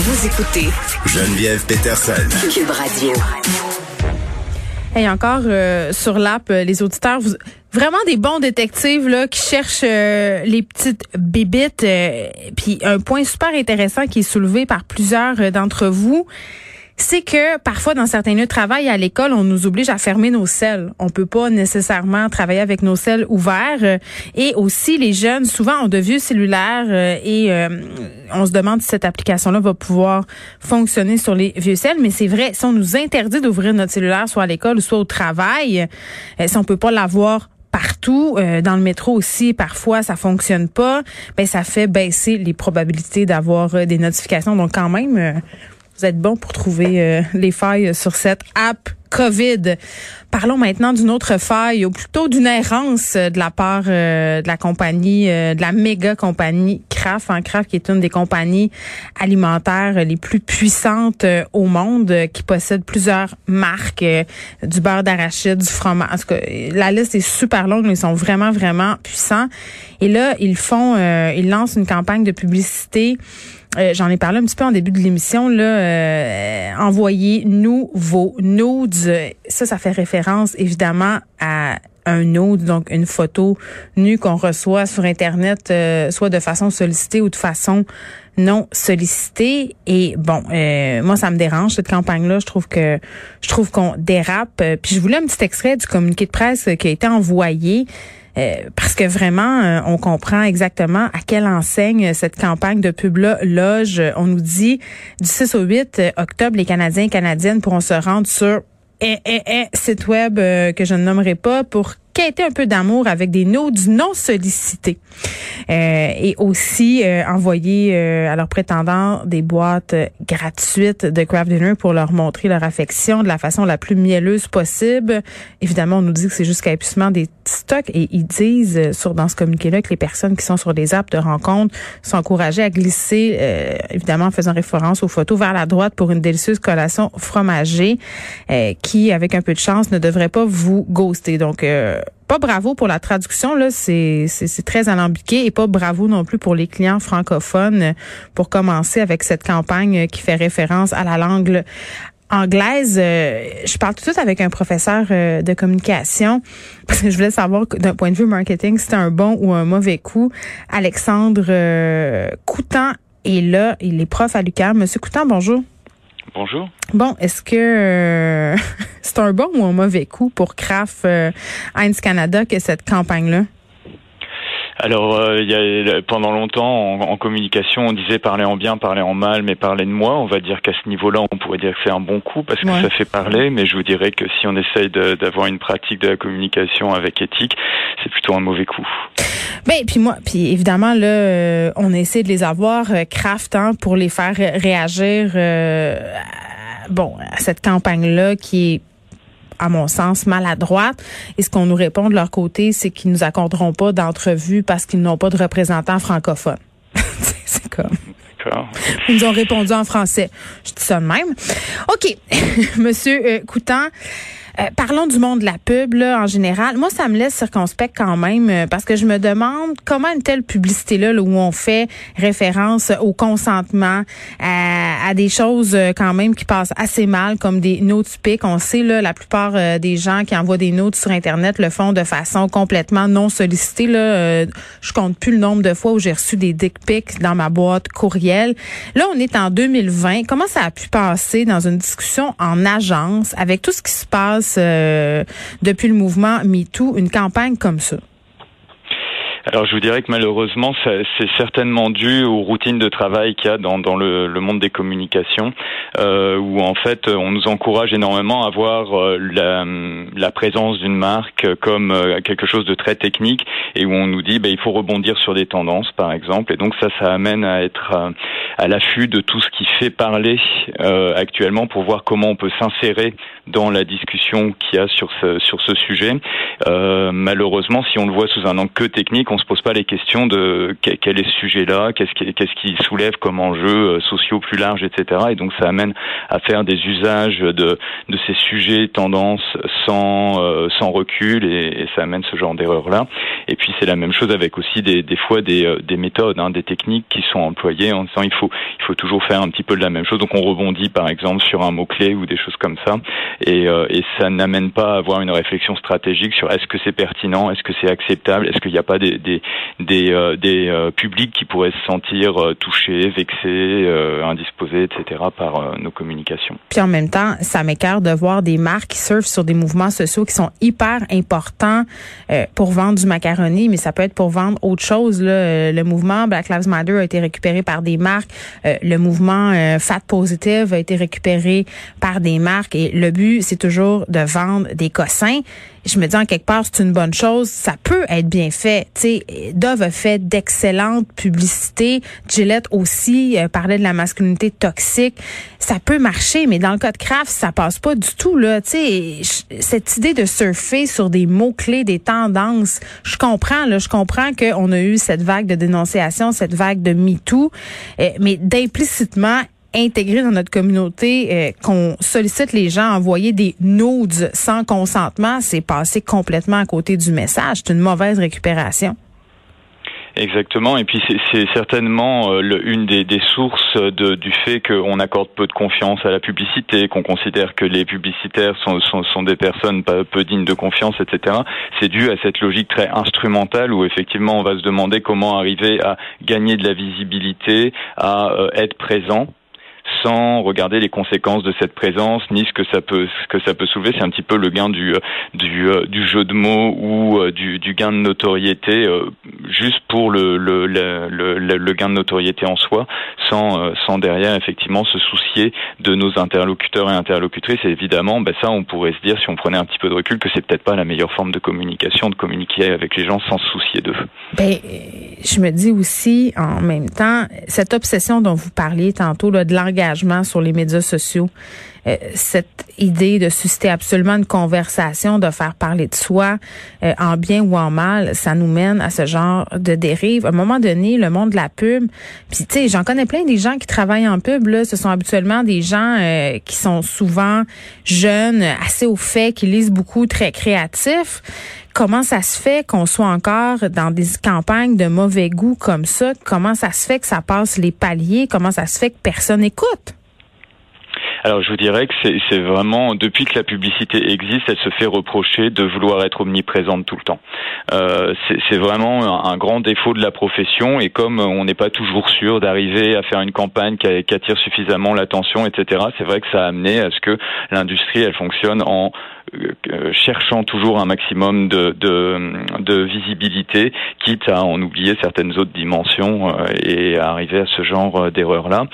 Vous écoutez Geneviève Peterson. Cube Radio. Et encore euh, sur l'app, euh, les auditeurs, vous, vraiment des bons détectives là qui cherchent euh, les petites bébites. Puis un point super intéressant qui est soulevé par plusieurs d'entre vous, c'est que parfois dans certains lieux de travail à l'école, on nous oblige à fermer nos selles. On peut pas nécessairement travailler avec nos selles ouverts. Et aussi, les jeunes souvent ont de vieux cellulaires euh, et euh, on se demande si cette application-là va pouvoir fonctionner sur les vieux celles. Mais c'est vrai, si on nous interdit d'ouvrir notre cellulaire, soit à l'école, soit au travail, euh, si on peut pas l'avoir partout dans le métro aussi parfois ça fonctionne pas ben ça fait baisser les probabilités d'avoir des notifications donc quand même vous êtes bon pour trouver euh, les failles sur cette app COVID. Parlons maintenant d'une autre faille, ou plutôt d'une errance de la part euh, de la compagnie, euh, de la méga compagnie Kraft, hein, Kraft qui est une des compagnies alimentaires les plus puissantes au monde, qui possède plusieurs marques, du beurre d'arachide, du fromage. La liste est super longue, mais ils sont vraiment, vraiment puissants. Et là, ils font, ils lancent une campagne de publicité euh, j'en ai parlé un petit peu en début de l'émission, là, euh, envoyez-nous vos nudes. Ça, ça fait référence évidemment à un nude, donc une photo nue qu'on reçoit sur Internet, euh, soit de façon sollicitée ou de façon non sollicitée. Et bon, moi, ça me dérange cette campagne-là. Je trouve que je trouve qu'on dérape. Puis je voulais un petit extrait du communiqué de presse qui a été envoyé. Euh, parce que vraiment, euh, on comprend exactement à quelle enseigne cette campagne de pub-là loge. On nous dit du 6 au 8 octobre, les Canadiens et Canadiennes pourront se rendre sur un, site web euh, que je ne nommerai pas pour quêter un peu d'amour avec des notes non sollicités. Euh, et aussi euh, envoyer euh, à leurs prétendants des boîtes gratuites de craft dinner pour leur montrer leur affection de la façon la plus mielleuse possible. Évidemment, on nous dit que c'est jusqu'à épuisement des stocks et ils disent sur dans ce communiqué-là que les personnes qui sont sur des apps de rencontre sont encouragées à glisser, évidemment en faisant référence aux photos vers la droite pour une délicieuse collation fromagée qui, avec un peu de chance, ne devrait pas vous ghoster. Donc, pas bravo pour la traduction, là, c'est, très alambiqué et pas bravo non plus pour les clients francophones pour commencer avec cette campagne qui fait référence à la langue anglaise. Euh, je parle tout de suite avec un professeur euh, de communication parce que je voulais savoir d'un point de vue marketing c'était un bon ou un mauvais coup. Alexandre euh, Coutan est là, il est prof à l'UQAM. Monsieur Coutan, bonjour. Bonjour. Bon, est-ce que euh, c'est un bon ou un mauvais coup pour Kraft euh, Heinz Canada que cette campagne-là? Alors, euh, il y a, pendant longtemps, en, communication, on disait parler en bien, parler en mal, mais parler de moi. On va dire qu'à ce niveau-là, on pourrait dire que c'est un bon coup parce que ça fait parler, mais je vous dirais que si on essaye d'avoir une pratique de la communication avec éthique, c'est plutôt un mauvais coup. Ben, puis moi, puis évidemment, là, euh, on essaie de les avoir, euh, craft, hein, pour les faire réagir, bon, à cette campagne-là qui est à mon sens, maladroite. Et ce qu'on nous répond de leur côté, c'est qu'ils nous accorderont pas d'entrevue parce qu'ils n'ont pas de représentants francophones. c'est comme. Ils nous ont répondu en français. Je dis ça de même. OK. Monsieur euh, Coutant, euh, parlons du monde de la pub là, en général. Moi, ça me laisse circonspect quand même euh, parce que je me demande comment une telle publicité-là où on fait référence au consentement, à, des choses euh, quand même qui passent assez mal, comme des notes pics. On sait, là, la plupart des gens qui envoient des notes sur Internet le font de façon complètement non sollicitée. Là. je compte plus le nombre de fois où j'ai reçu des dick pics dans ma boîte courriel. Là, on est en 2020. Comment ça a pu passer dans une discussion en agence avec tout ce qui se passe euh, depuis le mouvement MeToo, une campagne comme ça? Alors je vous dirais que malheureusement, c'est certainement dû aux routines de travail qu'il y a dans, le, monde des communications, euh, où en fait on nous encourage énormément à voir euh, la, présence d'une marque comme euh, quelque chose de très technique et où on nous dit ben, il faut rebondir sur des tendances par exemple. Et donc ça, ça amène à être à, l'affût de tout ce qui fait parler actuellement pour voir comment on peut s'insérer dans la discussion qu'il y a sur ce, sur ce sujet. Malheureusement, si on le voit sous un angle que technique, se pose pas les questions de quel est ce sujet-là, qu'est-ce qui, qu'est-ce qui soulève comme enjeux euh, sociaux plus larges, etc. Et donc ça amène à faire des usages de, de ces sujets tendances sans, euh, sans recul et, ça amène ce genre d'erreur-là. Et puis c'est la même chose avec aussi des, des fois des, euh, des méthodes, hein, des techniques qui sont employées en disant il faut, il faut toujours faire un petit peu de la même chose. Donc on rebondit par exemple sur un mot-clé ou des choses comme ça et, et ça n'amène pas à avoir une réflexion stratégique sur est-ce que c'est pertinent, est-ce que c'est acceptable, est-ce qu'il n'y a pas des, des, des, euh, des euh, publics qui pourraient se sentir euh, touchés, vexés, euh, indisposés, etc. par nos communications. Puis en même temps, ça m'écarte de voir des marques qui surfent sur des mouvements sociaux qui sont hyper importants pour vendre du macaroni, mais ça peut être pour vendre autre chose. Là. Le mouvement Black Lives Matter a été récupéré par des marques. le mouvement Fat Positive a été récupéré par des marques et le but c'est toujours de vendre des cossins. Je me dis en quelque part, c'est une bonne chose. Ça peut être bien fait. Tu Dove a fait d'excellentes publicités. Gillette aussi euh, parlait de la masculinité toxique. Ça peut marcher, mais dans le cas de Kraft, ça passe pas du tout là. Tu cette idée de surfer sur des mots clés, des tendances, je comprends là, je comprends qu'on a eu cette vague de dénonciation, cette vague de MeToo, euh, mais d'implicitement intégrer dans notre communauté, euh, qu'on sollicite les gens à envoyer des nudes sans consentement, c'est passer complètement à côté du message. C'est une mauvaise récupération. Exactement, et puis c'est certainement euh, une des, sources du fait qu'on accorde peu de confiance à la publicité, qu'on considère que les publicitaires sont, sont, des personnes peu dignes de confiance, etc. C'est dû à cette logique très instrumentale où effectivement on va se demander comment arriver à gagner de la visibilité, à euh, être présent sans regarder les conséquences de cette présence ni ce que ça peut ce que ça peut soulever. C'est un petit peu le gain du du, euh, du jeu de mots ou euh, du, du gain de notoriété euh, juste pour le le, le, le, gain de notoriété en soi, sans sans derrière effectivement se soucier de nos interlocuteurs et interlocutrices. Et évidemment, ben ça, on pourrait se dire si on prenait un petit peu de recul que c'est peut-être pas la meilleure forme de communication, de communiquer avec les gens sans se soucier d'eux. Ben, je me dis aussi en même temps cette obsession dont vous parliez tantôt là, de l'engagement sur les médias sociaux. Euh, cette idée de susciter absolument une conversation, de faire parler de soi euh, en bien ou en mal, ça nous mène à ce genre de dérive. À un moment donné, le monde de la pub, puis tu sais, j'en connais plein des gens qui travaillent en pub là, ce sont habituellement des gens euh, qui sont souvent jeunes, assez au fait, qui lisent beaucoup, très créatifs comment ça se fait qu'on soit encore dans des campagnes de mauvais goût comme ça? Comment ça se fait que ça passe les paliers? Comment ça se fait que personne écoute? Alors je vous dirais que c'est vraiment depuis que la publicité existe, elle se fait reprocher de vouloir être omniprésente tout le temps. Euh, c'est vraiment un, grand défaut de la profession et comme on n'est pas toujours sûr d'arriver à faire une campagne qui, qui attire suffisamment l'attention, etc. C'est vrai que ça a amené à ce que l'industrie elle fonctionne en cherchant toujours un maximum de, de, de, visibilité, quitte à en oublier certaines autres dimensions euh, et à arriver à ce genre euh, d'erreur-là.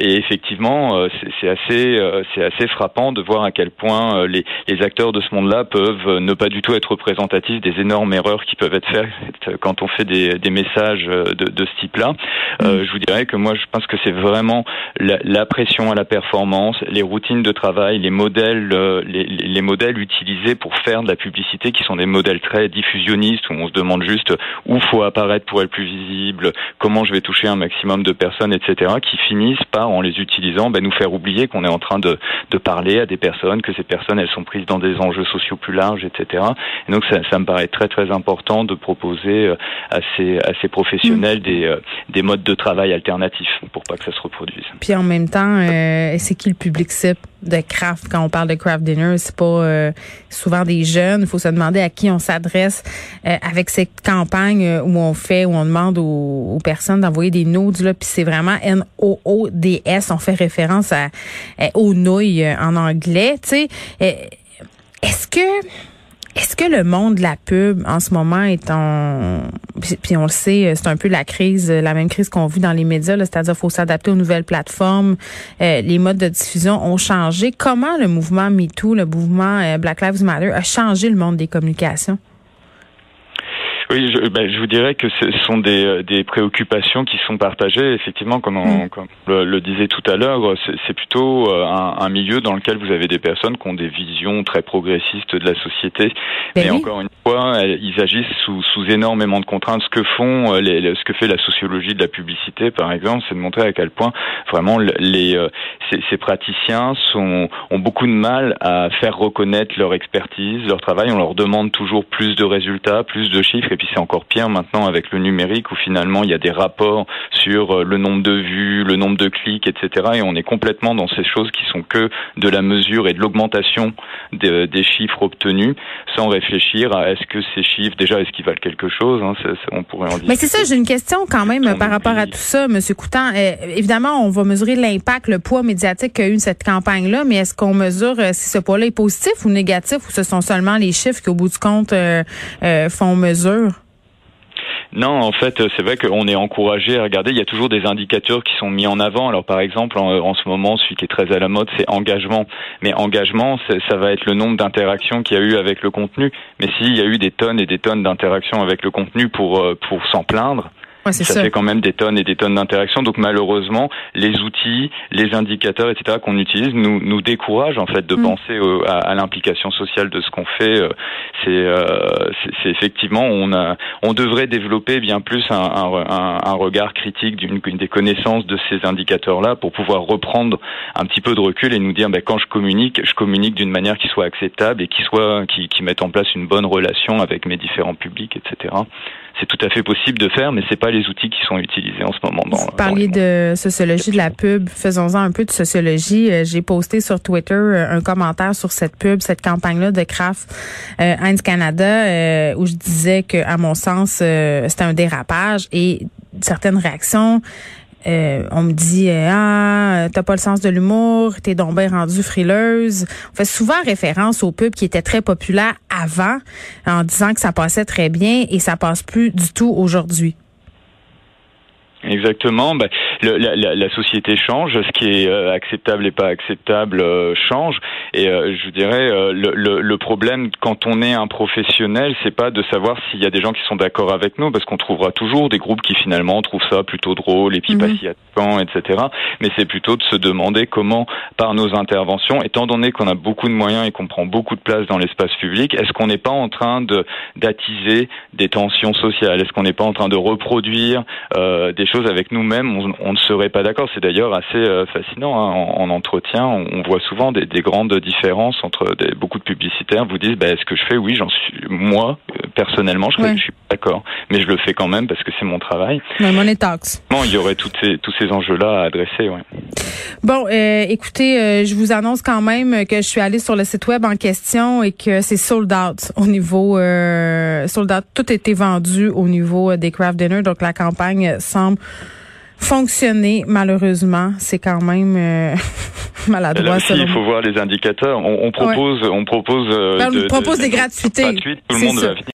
et effectivement, c'est assez, c'est assez frappant de voir à quel point les, les acteurs de ce monde-là peuvent ne pas du tout être représentatifs des énormes erreurs qui peuvent être faites quand on fait des, des messages de, de ce type-là. Mm. je vous dirais que moi, je pense que c'est vraiment la, la, pression à la performance, les routines de travail, les modèles, les, les modèles utilisés pour faire de la publicité qui sont des modèles très diffusionnistes où on se demande juste où faut apparaître pour être plus visible, comment je vais toucher un maximum de personnes, etc., qui finissent par, en les utilisant, ben, nous faire oublier qu'on est en train de, de parler à des personnes, que ces personnes, elles sont prises dans des enjeux sociaux plus larges, etc. Et donc, ça, ça me paraît très, très important de proposer euh, à ces, à ces professionnels des, euh, des modes de travail alternatifs pour pas que ça se reproduise. Puis en même temps, euh, c'est qui le public cible de craft quand on parle de craft dinner? C'est pas euh, souvent des jeunes. Il faut se demander à qui on s'adresse euh, avec ces campagnes euh, où on fait, où on demande aux, personnes d'envoyer des notes. Là, puis c'est vraiment N-O-O-D-S. On fait référence à, aux nouilles en anglais. Tu sais, est-ce que que le monde de la pub en ce moment est en puis on le sait, c'est un peu la crise, la même crise qu'on vit dans les médias, c'est-à-dire faut s'adapter aux nouvelles plateformes, euh, les modes de diffusion ont changé. Comment le mouvement MeToo, le mouvement euh, Black Lives Matter a changé le monde des communications? Oui, je, ben, je vous dirais que ce sont des, euh, des préoccupations qui sont partagées. Effectivement, comme on, mm. comme le, le, disait tout à l'heure, c'est plutôt euh, un, un, milieu dans lequel vous avez des personnes qui ont des visions très progressistes de la société. Mais ben encore une fois, ils agissent sous, sous énormément de contraintes. Ce que font, euh, les, ce que fait la sociologie de la publicité, par exemple, c'est de montrer à quel point vraiment les ces, ces praticiens sont, ont beaucoup de mal à faire reconnaître leur expertise, leur travail. On leur demande toujours plus de résultats, plus de chiffres puis c'est encore pire maintenant avec le numérique où finalement il y a des rapports sur euh, le nombre de vues, le nombre de clics, etc. Et on est complètement dans ces choses qui sont que de la mesure et de l'augmentation des, des, chiffres obtenus sans réfléchir à est-ce que ces chiffres, déjà, est-ce qu'ils valent quelque chose hein, On pourrait en dire. Mais c'est ça, j'ai une question quand même par rapport à tout ça, Monsieur Coutan. Euh, évidemment, on va mesurer l'impact, le poids médiatique qu'a eu cette campagne-là, mais est-ce qu'on mesure euh, si ce poids-là est positif ou négatif ou ce sont seulement les chiffres qui, au bout du compte, font mesure? Non, en fait, c'est vrai qu'on est encouragé à regarder. Il y a toujours des indicateurs qui sont mis en avant. Alors, par exemple, en, ce moment, celui qui est très à la mode, c'est engagement. Mais engagement, ça va être le nombre d'interactions qu'il y a eu avec le contenu. Mais s'il y a eu des tonnes et des tonnes d'interactions avec le contenu pour euh, pour s'en plaindre, ça, fait quand même des tonnes et des tonnes d'interactions. Donc malheureusement, les outils, les indicateurs, etc. qu'on utilise nous nous découragent en fait de mm. penser à, l'implication sociale de ce qu'on fait. Euh, euh, c'est c'est effectivement on a on devrait développer bien plus un, un, un regard critique d'une des connaissances de ces indicateurs-là pour pouvoir reprendre un petit peu de recul et nous dire ben, quand je communique, je communique d'une manière qui soit acceptable et qui soit qui, qui mette en place une bonne relation avec mes différents publics, etc c'est tout à fait possible de faire, mais c'est pas les outils qui sont utilisés en ce moment. Dans, Vous parliez de sociologie de la pub. Faisons-en un peu de sociologie. Euh, j'ai posté sur Twitter euh, un commentaire sur cette pub, cette campagne-là de Kraft euh, Heinz Canada, où je disais que, à mon sens, c'était un dérapage et certaines réactions euh, on me dit euh, ah t'as pas le sens de l'humour, t'es donc bien rendu frileuse. On fait souvent référence aux pubs qui étaient très populaires avant, en disant que ça passait très bien et ça passe plus du tout aujourd'hui. Exactement. Ben, le, la, la, société change, ce qui est euh, acceptable et pas acceptable euh, change. Et euh, je dirais le, le, le, problème quand on est un professionnel, c'est pas de savoir s'il y a des gens qui sont d'accord avec nous, parce qu'on trouvera toujours des groupes qui finalement trouvent ça plutôt drôle et puis pas si attendant, etc. Mais c'est plutôt de se demander comment, par nos interventions, étant donné qu'on a beaucoup de moyens et qu'on prend beaucoup de place dans l'espace public, est-ce qu'on n'est pas en train de d'attiser des tensions sociales? Est-ce qu'on n'est pas en train de reproduire des choses avec nous-mêmes, on, ne serait pas d'accord. C'est d'ailleurs assez euh, fascinant. Hein. En, entretien, on, voit souvent des, grandes différences entre des, beaucoup de publicitaires vous disent bah, est-ce que je fais? Oui, j'en suis. Moi, euh, personnellement, je, suis d'accord, mais je le fais quand même parce que c'est mon travail. Ouais, money tax. Non, il y aurait tous ces, tous ces enjeux-là à adresser. Ouais. Bon, euh, écoutez, je vous annonce quand même que je suis allée sur le site web en question et que c'est sold out au niveau sold out. Tout été vendu au niveau des craft dinner, donc la campagne semble fonctionner, malheureusement. C'est quand même euh, maladroit. Là il faut voir les indicateurs. On, propose, on propose, euh, ben, on propose des gratuités. Tout le monde va venir.